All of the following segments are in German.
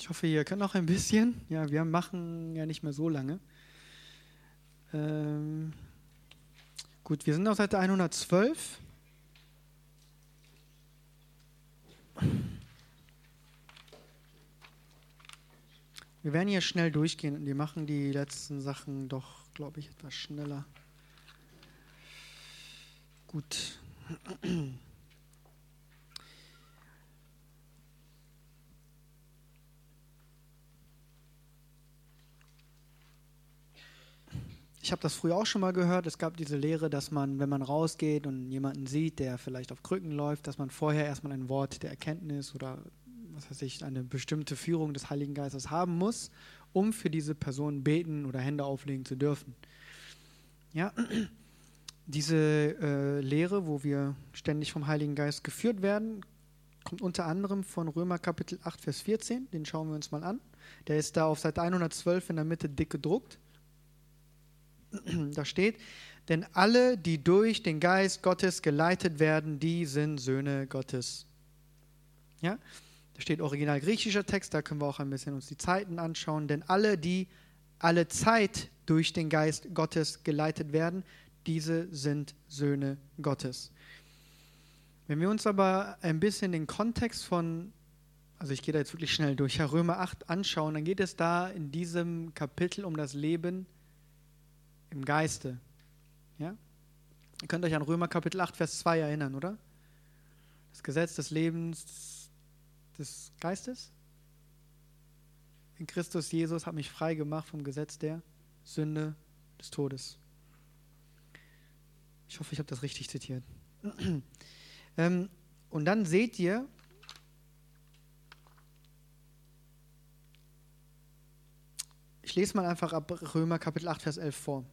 Ich hoffe, ihr könnt noch ein bisschen. Ja, wir machen ja nicht mehr so lange. Ähm, gut, wir sind auf Seite 112. Wir werden hier schnell durchgehen und wir machen die letzten Sachen doch, glaube ich, etwas schneller. Gut. Ich habe das früher auch schon mal gehört. Es gab diese Lehre, dass man, wenn man rausgeht und jemanden sieht, der vielleicht auf Krücken läuft, dass man vorher erstmal ein Wort der Erkenntnis oder was weiß ich, eine bestimmte Führung des Heiligen Geistes haben muss, um für diese Person beten oder Hände auflegen zu dürfen. Ja, diese äh, Lehre, wo wir ständig vom Heiligen Geist geführt werden, kommt unter anderem von Römer Kapitel 8, Vers 14. Den schauen wir uns mal an. Der ist da auf Seite 112 in der Mitte dick gedruckt. Da steht, denn alle, die durch den Geist Gottes geleitet werden, die sind Söhne Gottes. Ja? Da steht original griechischer Text, da können wir auch ein bisschen uns die Zeiten anschauen, denn alle, die alle Zeit durch den Geist Gottes geleitet werden, diese sind Söhne Gottes. Wenn wir uns aber ein bisschen den Kontext von, also ich gehe da jetzt wirklich schnell durch, Römer 8 anschauen, dann geht es da in diesem Kapitel um das Leben im Geiste. Ja? Ihr könnt euch an Römer Kapitel 8, Vers 2 erinnern, oder? Das Gesetz des Lebens des Geistes. In Christus Jesus hat mich frei gemacht vom Gesetz der Sünde des Todes. Ich hoffe, ich habe das richtig zitiert. ähm, und dann seht ihr, ich lese mal einfach ab Römer Kapitel 8, Vers 11 vor.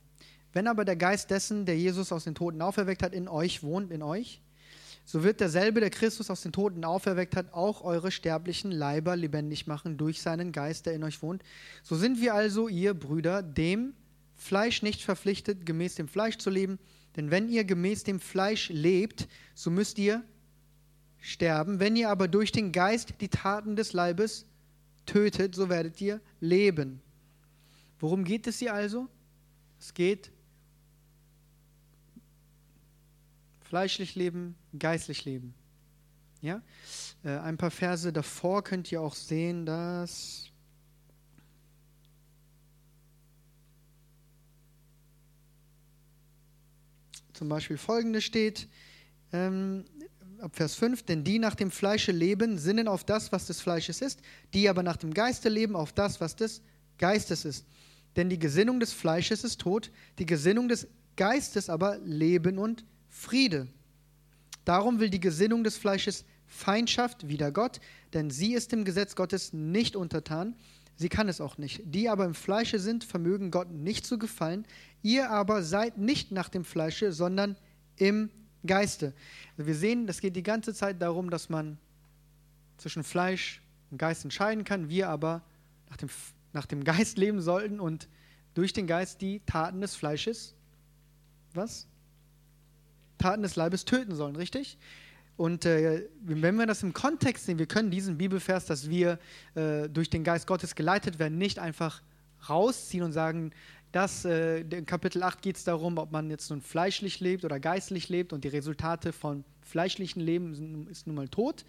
Wenn aber der Geist dessen, der Jesus aus den Toten auferweckt hat, in euch wohnt, in euch, so wird derselbe, der Christus aus den Toten auferweckt hat, auch eure sterblichen Leiber lebendig machen durch seinen Geist, der in euch wohnt. So sind wir also, ihr Brüder, dem Fleisch nicht verpflichtet, gemäß dem Fleisch zu leben. Denn wenn ihr gemäß dem Fleisch lebt, so müsst ihr sterben. Wenn ihr aber durch den Geist die Taten des Leibes tötet, so werdet ihr leben. Worum geht es hier also? Es geht Fleischlich leben, geistlich leben. Ja? Äh, ein paar Verse davor könnt ihr auch sehen, dass zum Beispiel folgendes steht, ähm, ab Vers 5, denn die nach dem Fleische leben, sinnen auf das, was des Fleisches ist, die aber nach dem Geiste leben, auf das, was des Geistes ist. Denn die Gesinnung des Fleisches ist Tod, die Gesinnung des Geistes aber Leben und Friede. Darum will die Gesinnung des Fleisches Feindschaft wider Gott, denn sie ist dem Gesetz Gottes nicht untertan, sie kann es auch nicht. Die aber im Fleische sind, vermögen Gott nicht zu gefallen. Ihr aber seid nicht nach dem Fleische, sondern im Geiste. Also wir sehen, es geht die ganze Zeit darum, dass man zwischen Fleisch und Geist entscheiden kann. Wir aber nach dem, nach dem Geist leben sollten und durch den Geist die Taten des Fleisches, was? Taten des Leibes töten sollen, richtig? Und äh, wenn wir das im Kontext sehen, wir können diesen Bibelvers, dass wir äh, durch den Geist Gottes geleitet werden, nicht einfach rausziehen und sagen, dass äh, in Kapitel 8 geht es darum, ob man jetzt nun fleischlich lebt oder geistlich lebt und die Resultate von fleischlichen Leben sind, ist nun mal Tod.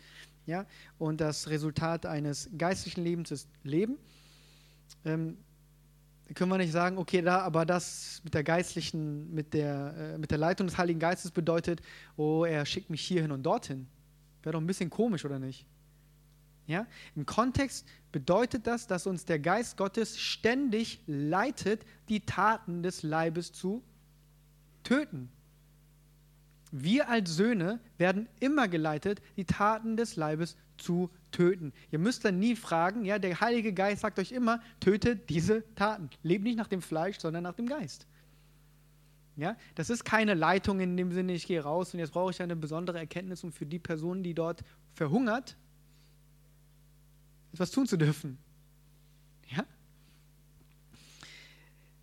Ja? Und das Resultat eines geistlichen Lebens ist Leben. Ähm, können wir nicht sagen, okay, da, aber das mit der geistlichen, mit der, äh, mit der Leitung des Heiligen Geistes bedeutet, oh, er schickt mich hierhin und dorthin. Wäre doch ein bisschen komisch, oder nicht? Ja? Im Kontext bedeutet das, dass uns der Geist Gottes ständig leitet, die Taten des Leibes zu töten. Wir als Söhne werden immer geleitet, die Taten des Leibes zu töten. Ihr müsst dann nie fragen, ja, der Heilige Geist sagt euch immer, tötet diese Taten. Lebt nicht nach dem Fleisch, sondern nach dem Geist. Ja, das ist keine Leitung in dem Sinne, ich gehe raus und jetzt brauche ich eine besondere Erkenntnis, um für die Person, die dort verhungert, etwas tun zu dürfen. Ja?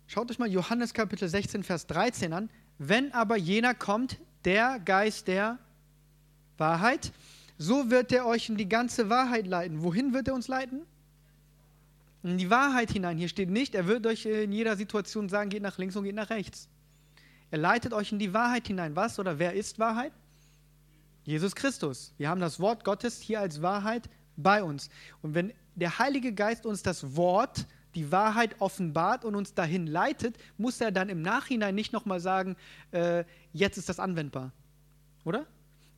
Schaut euch mal Johannes Kapitel 16, Vers 13 an. Wenn aber jener kommt, der Geist der Wahrheit, so wird er euch in die ganze Wahrheit leiten. Wohin wird er uns leiten? in die Wahrheit hinein. Hier steht nicht, er wird euch in jeder Situation sagen, geht nach links und geht nach rechts. Er leitet euch in die Wahrheit hinein. Was oder wer ist Wahrheit? Jesus Christus. Wir haben das Wort Gottes hier als Wahrheit bei uns. Und wenn der Heilige Geist uns das Wort, die Wahrheit offenbart und uns dahin leitet, muss er dann im Nachhinein nicht nochmal sagen, äh, jetzt ist das anwendbar. Oder?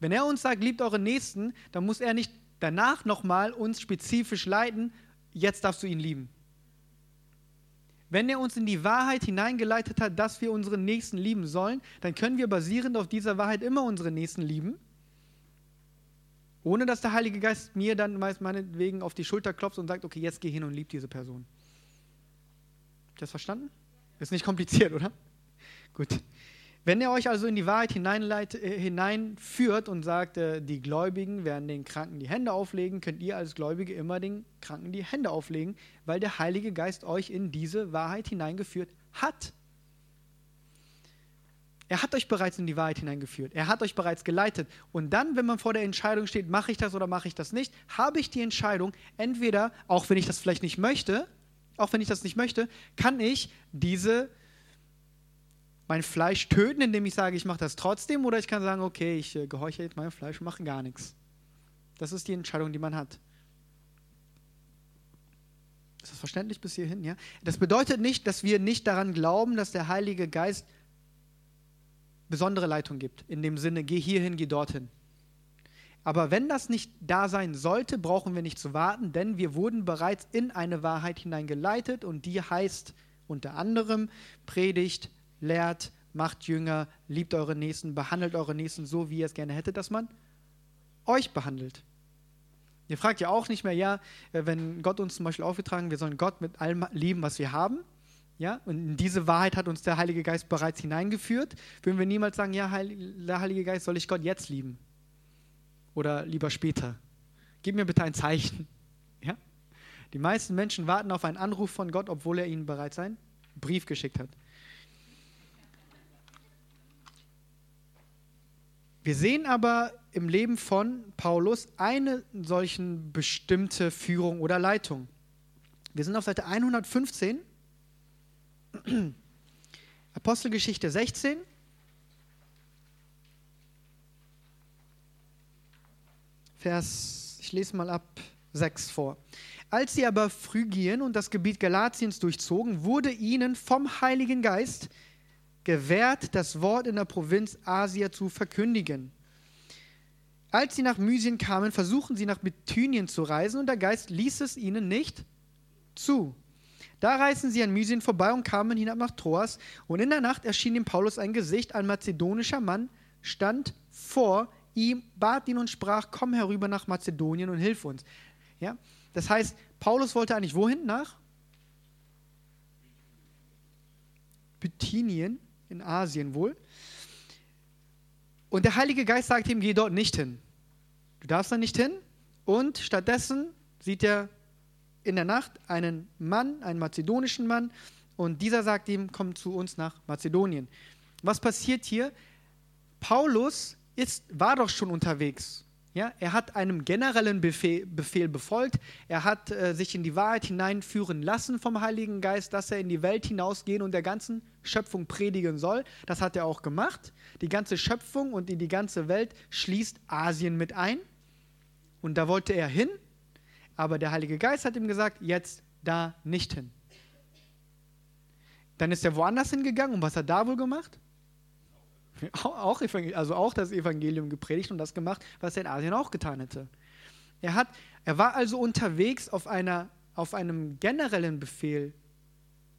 Wenn er uns sagt, liebt eure Nächsten, dann muss er nicht danach nochmal uns spezifisch leiten, jetzt darfst du ihn lieben. Wenn er uns in die Wahrheit hineingeleitet hat, dass wir unseren Nächsten lieben sollen, dann können wir basierend auf dieser Wahrheit immer unsere Nächsten lieben, ohne dass der Heilige Geist mir dann meinetwegen auf die Schulter klopft und sagt, okay, jetzt geh hin und lieb diese Person. Habt ihr das verstanden? Ist nicht kompliziert, oder? Gut. Wenn er euch also in die Wahrheit äh, hineinführt und sagt, äh, die Gläubigen werden den Kranken die Hände auflegen, könnt ihr als Gläubige immer den Kranken die Hände auflegen, weil der Heilige Geist euch in diese Wahrheit hineingeführt hat. Er hat euch bereits in die Wahrheit hineingeführt. Er hat euch bereits geleitet. Und dann, wenn man vor der Entscheidung steht, mache ich das oder mache ich das nicht, habe ich die Entscheidung, entweder, auch wenn ich das vielleicht nicht möchte, auch wenn ich das nicht möchte, kann ich diese mein Fleisch töten, indem ich sage, ich mache das trotzdem, oder ich kann sagen, okay, ich äh, gehorche jetzt meinem Fleisch und mache gar nichts. Das ist die Entscheidung, die man hat. Ist das verständlich bis hierhin? Ja? Das bedeutet nicht, dass wir nicht daran glauben, dass der Heilige Geist besondere Leitung gibt. In dem Sinne, geh hierhin, geh dorthin. Aber wenn das nicht da sein sollte, brauchen wir nicht zu warten, denn wir wurden bereits in eine Wahrheit hineingeleitet und die heißt unter anderem Predigt, lehrt, macht Jünger, liebt eure Nächsten, behandelt eure Nächsten so, wie ihr es gerne hättet, dass man euch behandelt. Ihr fragt ja auch nicht mehr, ja, äh, wenn Gott uns zum Beispiel aufgetragen, wir sollen Gott mit allem lieben, was wir haben. Ja, und in diese Wahrheit hat uns der Heilige Geist bereits hineingeführt. Würden wir niemals sagen, ja, der Heilige Geist, soll ich Gott jetzt lieben? Oder lieber später? Gib mir bitte ein Zeichen. Ja? Die meisten Menschen warten auf einen Anruf von Gott, obwohl er ihnen bereits einen Brief geschickt hat. Wir sehen aber im Leben von Paulus eine solchen bestimmte Führung oder Leitung. Wir sind auf Seite 115, Apostelgeschichte 16. Vers, ich lese mal ab 6 vor. Als sie aber Phrygien und das Gebiet Galatiens durchzogen, wurde ihnen vom Heiligen Geist gewährt, das Wort in der Provinz Asia zu verkündigen. Als sie nach Mysien kamen, versuchten sie nach Bithynien zu reisen und der Geist ließ es ihnen nicht zu. Da reisten sie an Mysien vorbei und kamen hinab nach Troas. Und in der Nacht erschien dem Paulus ein Gesicht. Ein mazedonischer Mann stand vor ihm, bat ihn und sprach: Komm herüber nach Mazedonien und hilf uns. Ja? Das heißt, Paulus wollte eigentlich wohin? Nach Bithynien in Asien wohl. Und der Heilige Geist sagt ihm, geh dort nicht hin. Du darfst da nicht hin. Und stattdessen sieht er in der Nacht einen Mann, einen mazedonischen Mann, und dieser sagt ihm, komm zu uns nach Mazedonien. Was passiert hier? Paulus ist, war doch schon unterwegs. Ja, er hat einem generellen Befehl, Befehl befolgt. Er hat äh, sich in die Wahrheit hineinführen lassen vom Heiligen Geist, dass er in die Welt hinausgehen und der ganzen Schöpfung predigen soll. Das hat er auch gemacht. Die ganze Schöpfung und in die ganze Welt schließt Asien mit ein. Und da wollte er hin, aber der Heilige Geist hat ihm gesagt, jetzt da nicht hin. Dann ist er woanders hingegangen und was hat er da wohl gemacht? Auch, also auch das Evangelium gepredigt und das gemacht, was er in Asien auch getan hätte. Er, hat, er war also unterwegs auf, einer, auf einem generellen Befehl.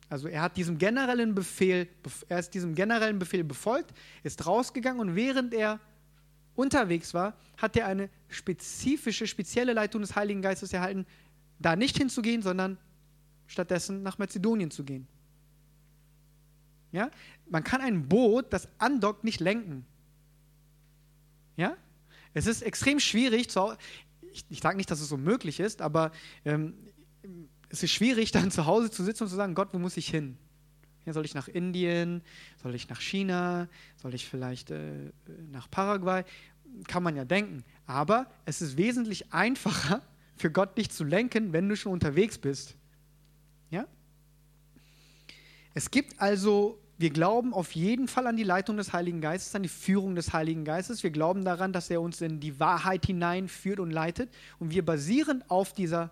Also er hat diesem generellen Befehl, er ist diesem generellen Befehl befolgt, ist rausgegangen und während er unterwegs war, hat er eine spezifische, spezielle Leitung des Heiligen Geistes erhalten, da nicht hinzugehen, sondern stattdessen nach Mazedonien zu gehen. Ja? Man kann ein Boot, das andockt, nicht lenken. Ja? Es ist extrem schwierig, zu, ich, ich sage nicht, dass es unmöglich ist, aber ähm, es ist schwierig, dann zu Hause zu sitzen und zu sagen, Gott, wo muss ich hin? Ja, soll ich nach Indien? Soll ich nach China? Soll ich vielleicht äh, nach Paraguay? Kann man ja denken. Aber es ist wesentlich einfacher, für Gott dich zu lenken, wenn du schon unterwegs bist. Es gibt also, wir glauben auf jeden Fall an die Leitung des Heiligen Geistes, an die Führung des Heiligen Geistes. Wir glauben daran, dass er uns in die Wahrheit hineinführt und leitet. Und wir basieren auf dieser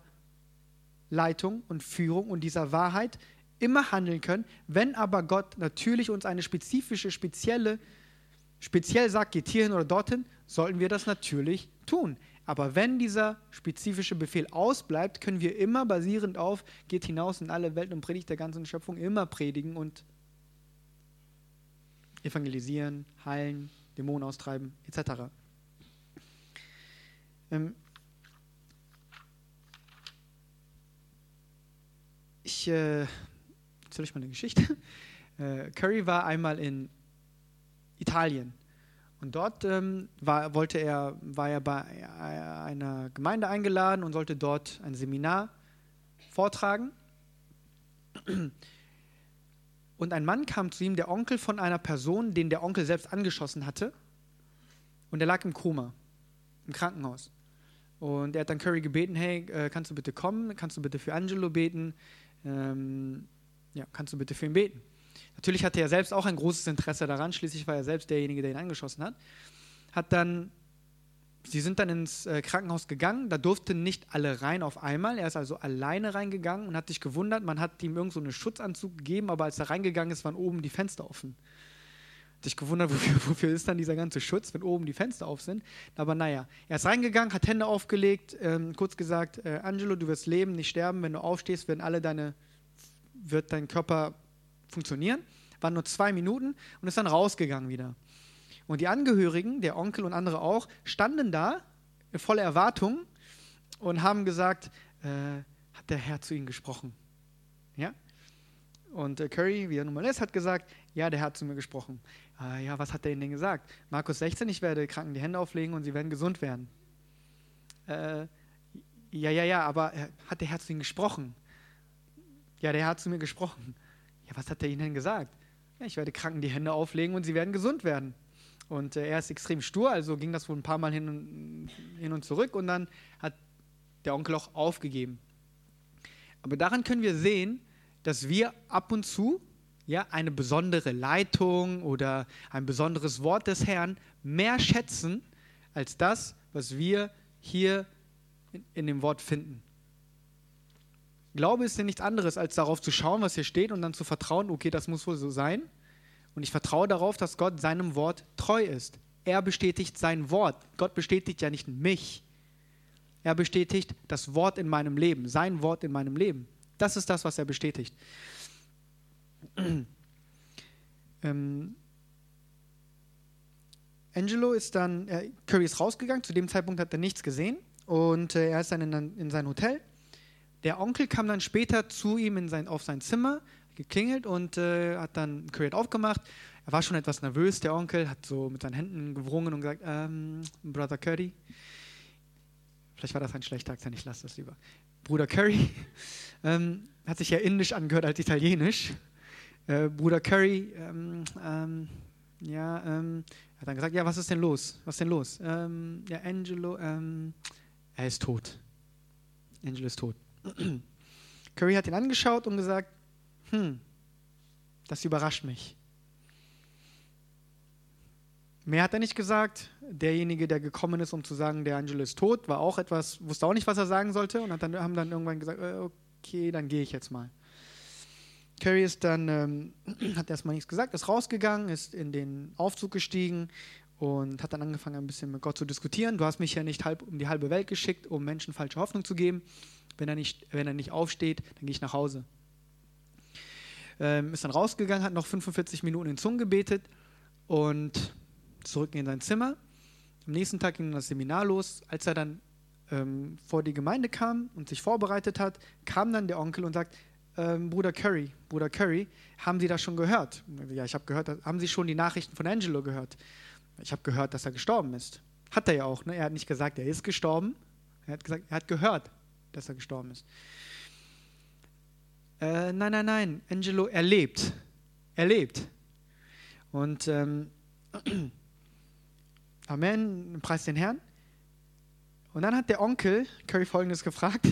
Leitung und Führung und dieser Wahrheit immer handeln können. Wenn aber Gott natürlich uns eine spezifische, spezielle, speziell sagt, geht hierhin oder dorthin, sollten wir das natürlich tun. Aber wenn dieser spezifische Befehl ausbleibt, können wir immer basierend auf, geht hinaus in alle Welt und predigt der ganzen Schöpfung, immer predigen und evangelisieren, heilen, Dämonen austreiben, etc. Ähm ich äh, erzähle euch mal eine Geschichte. Äh, Curry war einmal in Italien und dort ähm, war, wollte er, war er bei einer Gemeinde eingeladen und sollte dort ein Seminar vortragen. Und ein Mann kam zu ihm, der Onkel von einer Person, den der Onkel selbst angeschossen hatte. Und er lag im Koma, im Krankenhaus. Und er hat dann Curry gebeten, hey, äh, kannst du bitte kommen? Kannst du bitte für Angelo beten? Ähm, ja, kannst du bitte für ihn beten? Natürlich hatte er selbst auch ein großes Interesse daran, schließlich war er selbst derjenige, der ihn angeschossen hat. Hat dann, sie sind dann ins äh, Krankenhaus gegangen, da durften nicht alle rein auf einmal. Er ist also alleine reingegangen und hat sich gewundert, man hat ihm irgend so einen Schutzanzug gegeben, aber als er reingegangen ist, waren oben die Fenster offen. Hat sich gewundert, wofür, wofür ist dann dieser ganze Schutz, wenn oben die Fenster auf sind. Aber naja, er ist reingegangen, hat Hände aufgelegt, ähm, kurz gesagt, äh, Angelo, du wirst leben, nicht sterben, wenn du aufstehst, werden alle deine, wird dein Körper funktionieren. Waren nur zwei Minuten und ist dann rausgegangen wieder. Und die Angehörigen, der Onkel und andere auch, standen da in voller Erwartung und haben gesagt, äh, hat der Herr zu ihnen gesprochen? Ja? Und äh, Curry, wie er nun mal ist, hat gesagt, ja, der Herr hat zu mir gesprochen. Äh, ja, was hat er ihnen denn gesagt? Markus 16, ich werde Kranken die Hände auflegen und sie werden gesund werden. Äh, ja, ja, ja, aber äh, hat der Herr zu ihnen gesprochen? Ja, der Herr hat zu mir gesprochen. Ja, was hat er ihnen denn gesagt? Ja, ich werde Kranken die Hände auflegen und sie werden gesund werden. Und äh, er ist extrem stur, also ging das wohl ein paar Mal hin und, hin und zurück und dann hat der Onkel auch aufgegeben. Aber daran können wir sehen, dass wir ab und zu ja, eine besondere Leitung oder ein besonderes Wort des Herrn mehr schätzen als das, was wir hier in, in dem Wort finden. Glaube ist ja nichts anderes, als darauf zu schauen, was hier steht und dann zu vertrauen, okay, das muss wohl so sein. Und ich vertraue darauf, dass Gott seinem Wort treu ist. Er bestätigt sein Wort. Gott bestätigt ja nicht mich. Er bestätigt das Wort in meinem Leben, sein Wort in meinem Leben. Das ist das, was er bestätigt. ähm, Angelo ist dann, äh, Curry ist rausgegangen, zu dem Zeitpunkt hat er nichts gesehen und äh, er ist dann in, in sein Hotel der Onkel kam dann später zu ihm in sein, auf sein Zimmer, geklingelt und äh, hat dann Curry aufgemacht. Er war schon etwas nervös, der Onkel, hat so mit seinen Händen gewrungen und gesagt, ähm, Brother Curry. Vielleicht war das ein schlechter Akzent, ich lasse das lieber. Bruder Curry. ähm, hat sich ja indisch angehört als italienisch. Äh, Bruder Curry, ähm, ähm, ja, ähm, hat dann gesagt, ja, was ist denn los? Was ist denn los? Ähm, ja, Angelo, er ist tot. Angelo ist tot. Curry hat ihn angeschaut und gesagt, hm, das überrascht mich. Mehr hat er nicht gesagt. Derjenige, der gekommen ist, um zu sagen, der Angelo ist tot, war auch etwas, wusste auch nicht, was er sagen sollte und dann, haben dann irgendwann gesagt, äh, okay, dann gehe ich jetzt mal. Curry ist dann, ähm, hat erstmal nichts gesagt, ist rausgegangen, ist in den Aufzug gestiegen und hat dann angefangen, ein bisschen mit Gott zu diskutieren. Du hast mich ja nicht halb um die halbe Welt geschickt, um Menschen falsche Hoffnung zu geben. Wenn er nicht, wenn er nicht aufsteht, dann gehe ich nach Hause. Ähm, ist dann rausgegangen, hat noch 45 Minuten in Zungen gebetet und zurück in sein Zimmer. Am nächsten Tag ging das Seminar los. Als er dann ähm, vor die Gemeinde kam und sich vorbereitet hat, kam dann der Onkel und sagt, ähm, Bruder Curry, Bruder Curry, haben Sie das schon gehört? Ja, ich habe gehört, haben Sie schon die Nachrichten von Angelo gehört? Ich habe gehört, dass er gestorben ist. Hat er ja auch. Ne? Er hat nicht gesagt, er ist gestorben. Er hat gesagt, er hat gehört, dass er gestorben ist. Äh, nein, nein, nein, Angelo, er lebt. Er lebt. Und ähm, Amen, preis den Herrn. Und dann hat der Onkel Curry folgendes gefragt: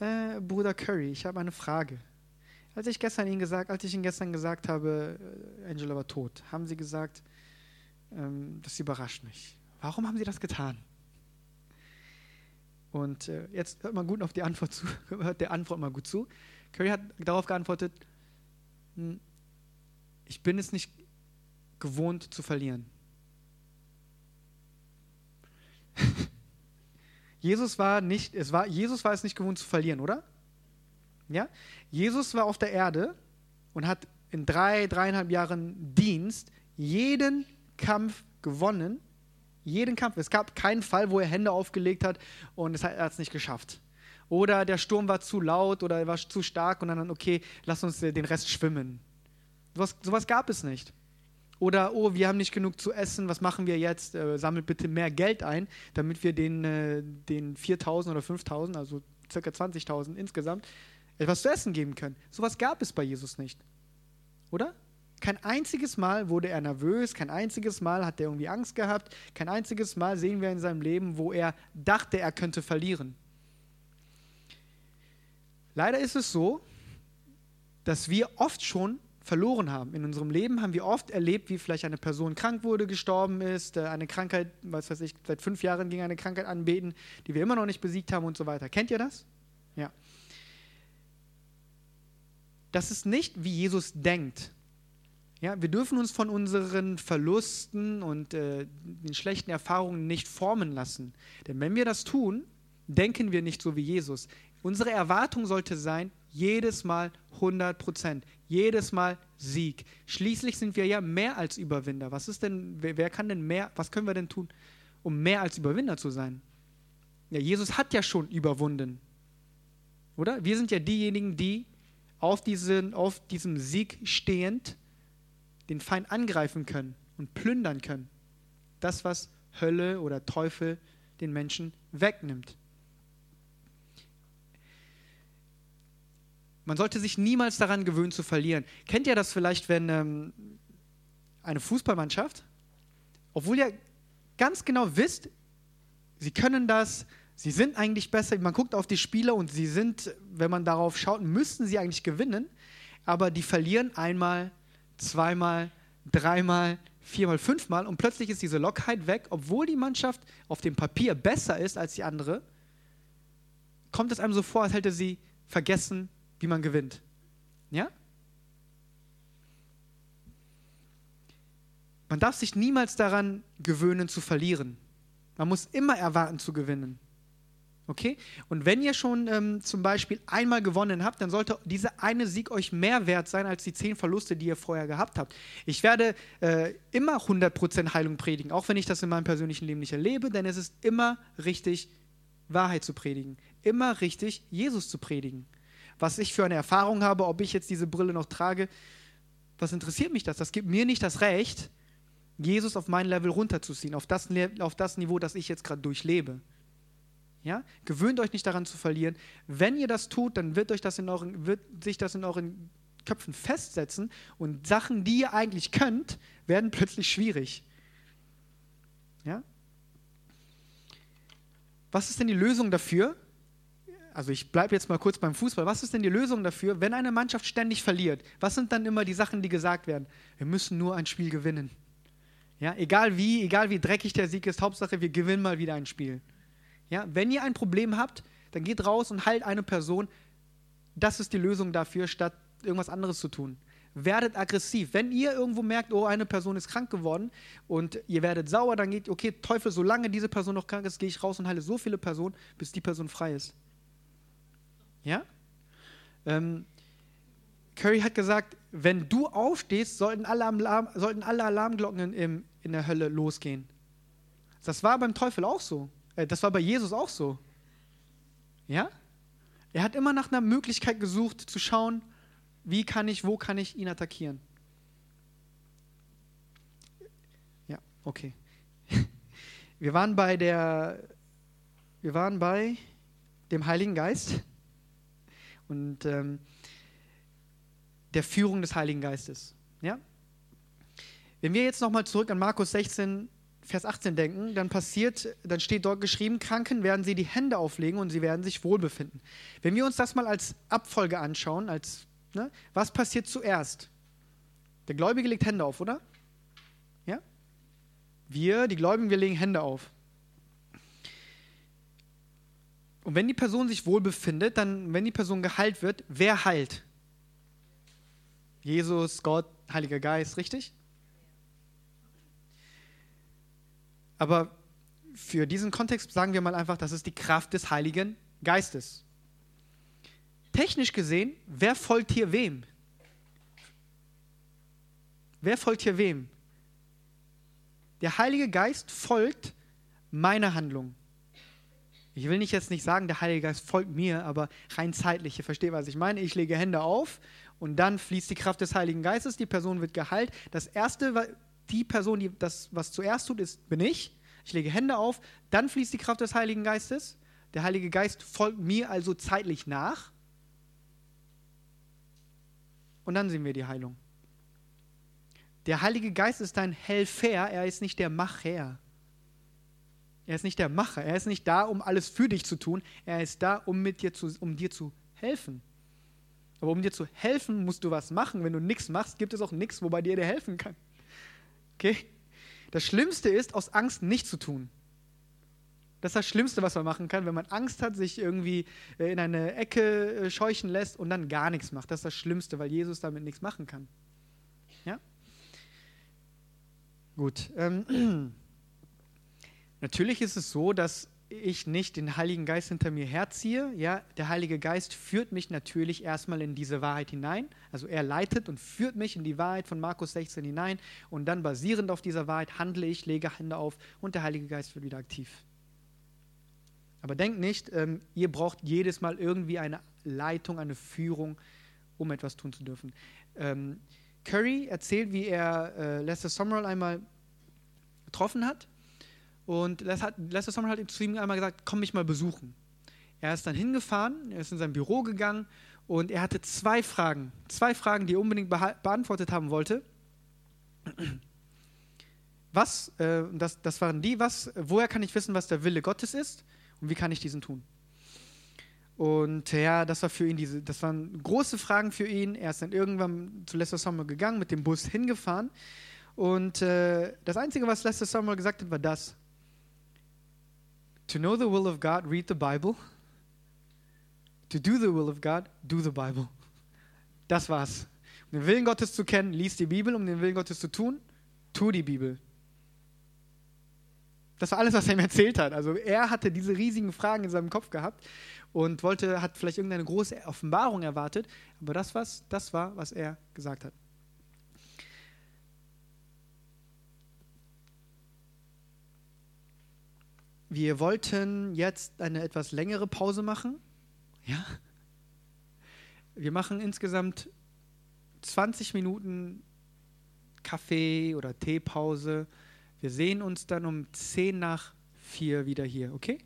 äh, Bruder Curry, ich habe eine Frage. Als ich gestern Ihnen gesagt, als ich Ihnen gestern gesagt habe, äh, Angela war tot, haben Sie gesagt, ähm, das überrascht mich. Warum haben Sie das getan? Und äh, jetzt hört man gut auf die Antwort zu, hört der Antwort mal gut zu. Curry hat darauf geantwortet, hm, ich bin es nicht gewohnt zu verlieren. Jesus war nicht, es war, Jesus war es nicht gewohnt zu verlieren, oder? Ja? Jesus war auf der Erde und hat in drei, dreieinhalb Jahren Dienst jeden Kampf gewonnen. Jeden Kampf. Es gab keinen Fall, wo er Hände aufgelegt hat und es hat, er hat es nicht geschafft. Oder der Sturm war zu laut oder er war zu stark und dann, okay, lass uns den Rest schwimmen. Sowas, sowas gab es nicht. Oder, oh, wir haben nicht genug zu essen, was machen wir jetzt? Äh, sammelt bitte mehr Geld ein, damit wir den, äh, den 4.000 oder 5.000, also ca. 20.000 insgesamt, etwas zu essen geben können. Sowas gab es bei Jesus nicht. Oder? Kein einziges Mal wurde er nervös, kein einziges Mal hat er irgendwie Angst gehabt, kein einziges Mal sehen wir in seinem Leben, wo er dachte, er könnte verlieren. Leider ist es so, dass wir oft schon verloren haben. In unserem Leben haben wir oft erlebt, wie vielleicht eine Person krank wurde, gestorben ist, äh, eine Krankheit, was weiß ich, seit fünf Jahren ging eine Krankheit anbeten, die wir immer noch nicht besiegt haben und so weiter. Kennt ihr das? Ja. Das ist nicht, wie Jesus denkt. Ja, wir dürfen uns von unseren Verlusten und äh, den schlechten Erfahrungen nicht formen lassen. Denn wenn wir das tun, denken wir nicht so wie Jesus. Unsere Erwartung sollte sein, jedes Mal 100 Prozent, jedes Mal Sieg. Schließlich sind wir ja mehr als Überwinder. Was ist denn, wer, wer kann denn mehr, was können wir denn tun, um mehr als Überwinder zu sein? Ja, Jesus hat ja schon überwunden. Oder? Wir sind ja diejenigen, die auf, diesen, auf diesem Sieg stehend den Feind angreifen können und plündern können. Das, was Hölle oder Teufel den Menschen wegnimmt. Man sollte sich niemals daran gewöhnen zu verlieren. Kennt ihr das vielleicht, wenn ähm, eine Fußballmannschaft, obwohl ihr ganz genau wisst, sie können das, sie sind eigentlich besser, man guckt auf die Spieler und sie sind, wenn man darauf schaut, müssten sie eigentlich gewinnen, aber die verlieren einmal, zweimal, dreimal, viermal, fünfmal und plötzlich ist diese Lockheit weg, obwohl die Mannschaft auf dem Papier besser ist als die andere, kommt es einem so vor, als hätte sie vergessen, wie man gewinnt. Ja? Man darf sich niemals daran gewöhnen zu verlieren. Man muss immer erwarten zu gewinnen. Okay? Und wenn ihr schon ähm, zum Beispiel einmal gewonnen habt, dann sollte dieser eine Sieg euch mehr wert sein als die zehn Verluste, die ihr vorher gehabt habt. Ich werde äh, immer 100% Heilung predigen, auch wenn ich das in meinem persönlichen Leben nicht erlebe, denn es ist immer richtig, Wahrheit zu predigen. Immer richtig, Jesus zu predigen. Was ich für eine Erfahrung habe, ob ich jetzt diese Brille noch trage, was interessiert mich das? Das gibt mir nicht das Recht, Jesus auf mein Level runterzuziehen, auf das, auf das Niveau, das ich jetzt gerade durchlebe. Ja? Gewöhnt euch nicht daran zu verlieren. Wenn ihr das tut, dann wird, euch das in euren, wird sich das in euren Köpfen festsetzen und Sachen, die ihr eigentlich könnt, werden plötzlich schwierig. Ja? Was ist denn die Lösung dafür? Also ich bleibe jetzt mal kurz beim Fußball. Was ist denn die Lösung dafür, wenn eine Mannschaft ständig verliert? Was sind dann immer die Sachen, die gesagt werden? Wir müssen nur ein Spiel gewinnen. Ja, egal wie, egal wie dreckig der Sieg ist, Hauptsache wir gewinnen mal wieder ein Spiel. Ja, wenn ihr ein Problem habt, dann geht raus und heilt eine Person. Das ist die Lösung dafür, statt irgendwas anderes zu tun. Werdet aggressiv. Wenn ihr irgendwo merkt, oh, eine Person ist krank geworden und ihr werdet sauer, dann geht, okay, Teufel, solange diese Person noch krank ist, gehe ich raus und heile so viele Personen, bis die Person frei ist. Ja? Ähm, Curry hat gesagt, wenn du aufstehst, sollten alle, Alarm, sollten alle Alarmglocken in, in der Hölle losgehen. Das war beim Teufel auch so. Äh, das war bei Jesus auch so. Ja? Er hat immer nach einer Möglichkeit gesucht, zu schauen, wie kann ich, wo kann ich ihn attackieren. Ja, okay. Wir waren bei der, wir waren bei dem Heiligen Geist und ähm, der Führung des Heiligen Geistes. Ja? Wenn wir jetzt nochmal zurück an Markus 16 Vers 18 denken, dann passiert, dann steht dort geschrieben, Kranken werden sie die Hände auflegen und sie werden sich wohlbefinden. Wenn wir uns das mal als Abfolge anschauen, als Ne? Was passiert zuerst? Der Gläubige legt Hände auf, oder? Ja? Wir, die Gläubigen, wir legen Hände auf. Und wenn die Person sich wohl befindet, dann, wenn die Person geheilt wird, wer heilt? Jesus, Gott, Heiliger Geist, richtig? Aber für diesen Kontext sagen wir mal einfach, das ist die Kraft des Heiligen Geistes. Technisch gesehen, wer folgt hier wem? Wer folgt hier wem? Der Heilige Geist folgt meiner Handlung. Ich will nicht jetzt nicht sagen, der Heilige Geist folgt mir, aber rein zeitlich, ihr versteht, was ich meine. Ich lege Hände auf und dann fließt die Kraft des Heiligen Geistes, die Person wird geheilt. Das erste, die Person, die das, was zuerst tut, ist, bin ich. Ich lege Hände auf, dann fließt die Kraft des Heiligen Geistes. Der Heilige Geist folgt mir also zeitlich nach. Und dann sehen wir die Heilung. Der Heilige Geist ist ein Helfer, er ist nicht der Macher. Er ist nicht der Macher, er ist nicht da, um alles für dich zu tun, er ist da, um, mit dir zu, um dir zu helfen. Aber um dir zu helfen, musst du was machen. Wenn du nichts machst, gibt es auch nichts, wobei dir der helfen kann. Okay? Das Schlimmste ist, aus Angst nichts zu tun. Das ist das Schlimmste, was man machen kann, wenn man Angst hat, sich irgendwie äh, in eine Ecke äh, scheuchen lässt und dann gar nichts macht. Das ist das Schlimmste, weil Jesus damit nichts machen kann. Ja? Gut. Ähm, natürlich ist es so, dass ich nicht den Heiligen Geist hinter mir herziehe. Ja, der Heilige Geist führt mich natürlich erstmal in diese Wahrheit hinein. Also er leitet und führt mich in die Wahrheit von Markus 16 hinein. Und dann basierend auf dieser Wahrheit handle ich, lege Hände auf und der Heilige Geist wird wieder aktiv. Aber denkt nicht, ähm, ihr braucht jedes Mal irgendwie eine Leitung, eine Führung, um etwas tun zu dürfen. Ähm, Curry erzählt, wie er äh, Lester Summerall einmal getroffen hat. Und Lester Summerall hat zu ihm einmal gesagt, komm mich mal besuchen. Er ist dann hingefahren, er ist in sein Büro gegangen und er hatte zwei Fragen. Zwei Fragen, die er unbedingt beantwortet haben wollte. Was, äh, das, das waren die, was, woher kann ich wissen, was der Wille Gottes ist? Und wie kann ich diesen tun? Und ja, das war für ihn diese, das waren große Fragen für ihn. Er ist dann irgendwann zu Lester Summer gegangen, mit dem Bus hingefahren. Und äh, das Einzige, was Lester Summer gesagt hat, war das. To know the will of God, read the Bible. To do the will of God, do the Bible. Das war's. Um den Willen Gottes zu kennen, lies die Bibel. Um den Willen Gottes zu tun, tu die Bibel. Das war alles, was er ihm erzählt hat. Also er hatte diese riesigen Fragen in seinem Kopf gehabt und wollte, hat vielleicht irgendeine große Offenbarung erwartet, aber das, was, das war, was er gesagt hat. Wir wollten jetzt eine etwas längere Pause machen. Ja. Wir machen insgesamt 20 Minuten Kaffee- oder Teepause. Wir sehen uns dann um 10 nach 4 wieder hier, okay?